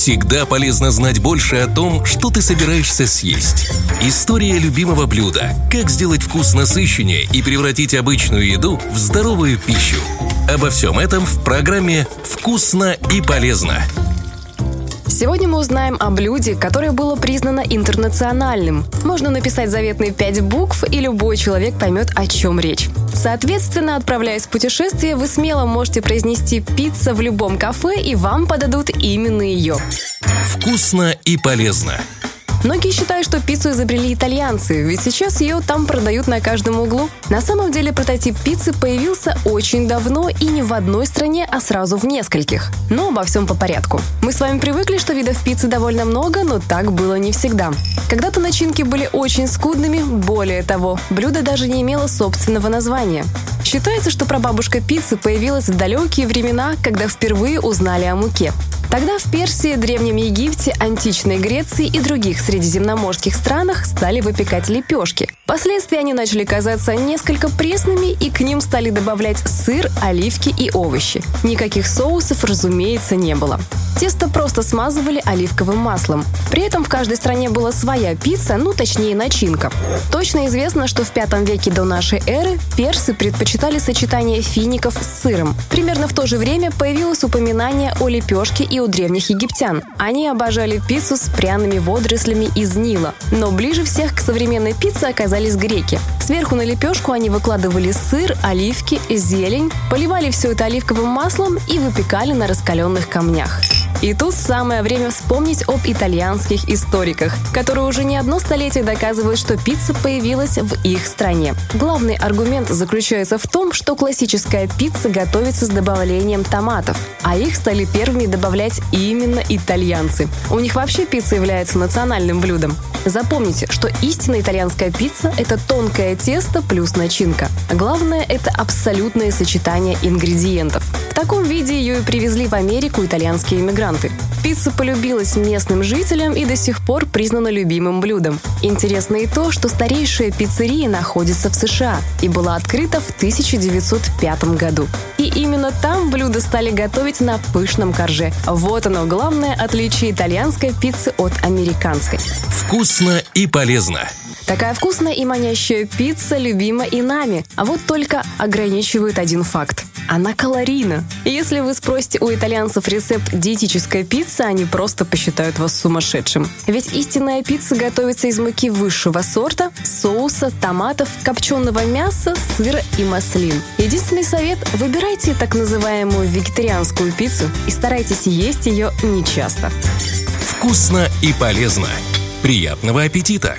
Всегда полезно знать больше о том, что ты собираешься съесть. История любимого блюда. Как сделать вкус насыщеннее и превратить обычную еду в здоровую пищу. Обо всем этом в программе «Вкусно и полезно». Сегодня мы узнаем о блюде, которое было признано интернациональным. Можно написать заветные пять букв, и любой человек поймет, о чем речь. Соответственно, отправляясь в путешествие, вы смело можете произнести пицца в любом кафе, и вам подадут именно ее. Вкусно и полезно. Многие считают, что пиццу изобрели итальянцы, ведь сейчас ее там продают на каждом углу. На самом деле прототип пиццы появился очень давно и не в одной стране, а сразу в нескольких. Но обо всем по порядку. Мы с вами привыкли, что видов пиццы довольно много, но так было не всегда. Когда-то начинки были очень скудными, более того, блюдо даже не имело собственного названия. Считается, что прабабушка пиццы появилась в далекие времена, когда впервые узнали о муке. Тогда в Персии, Древнем Египте, античной Греции и других средиземноморских странах стали выпекать лепешки. Впоследствии они начали казаться несколько пресными, и к ним стали добавлять сыр, оливки и овощи. Никаких соусов, разумеется, не было. Тесто просто смазывали оливковым маслом. При этом в каждой стране была своя пицца, ну точнее начинка. Точно известно, что в пятом веке до нашей эры персы предпочитали сочетание фиников с сыром. Примерно в то же время появилось упоминание о лепешке и у древних египтян. Они обожали пиццу с пряными водорослями из Нила. Но ближе всех к современной пицце оказались греки. Сверху на лепешку они выкладывали сыр, оливки, зелень, поливали все это оливковым маслом и выпекали на раскаленных камнях. И тут самое время вспомнить об итальянских историках, которые уже не одно столетие доказывают, что пицца появилась в их стране. Главный аргумент заключается в том, что классическая пицца готовится с добавлением томатов, а их стали первыми добавлять именно итальянцы. У них вообще пицца является национальным блюдом. Запомните, что истинная итальянская пицца – это тонкое тесто плюс начинка. Главное – это абсолютное сочетание ингредиентов. Таком виде ее и привезли в Америку итальянские иммигранты. Пицца полюбилась местным жителям и до сих пор признана любимым блюдом. Интересно и то, что старейшая пиццерия находится в США и была открыта в 1905 году. И именно там блюда стали готовить на пышном корже. Вот оно главное отличие итальянской пиццы от американской. Вкусно и полезно. Такая вкусная и манящая пицца любима и нами. А вот только ограничивает один факт. Она калорийна. Если вы спросите у итальянцев рецепт диетической пиццы, они просто посчитают вас сумасшедшим. Ведь истинная пицца готовится из муки высшего сорта, соуса, томатов, копченого мяса, сыра и маслин. Единственный совет – выбирайте так называемую вегетарианскую пиццу и старайтесь есть ее нечасто. Вкусно и полезно. Приятного аппетита!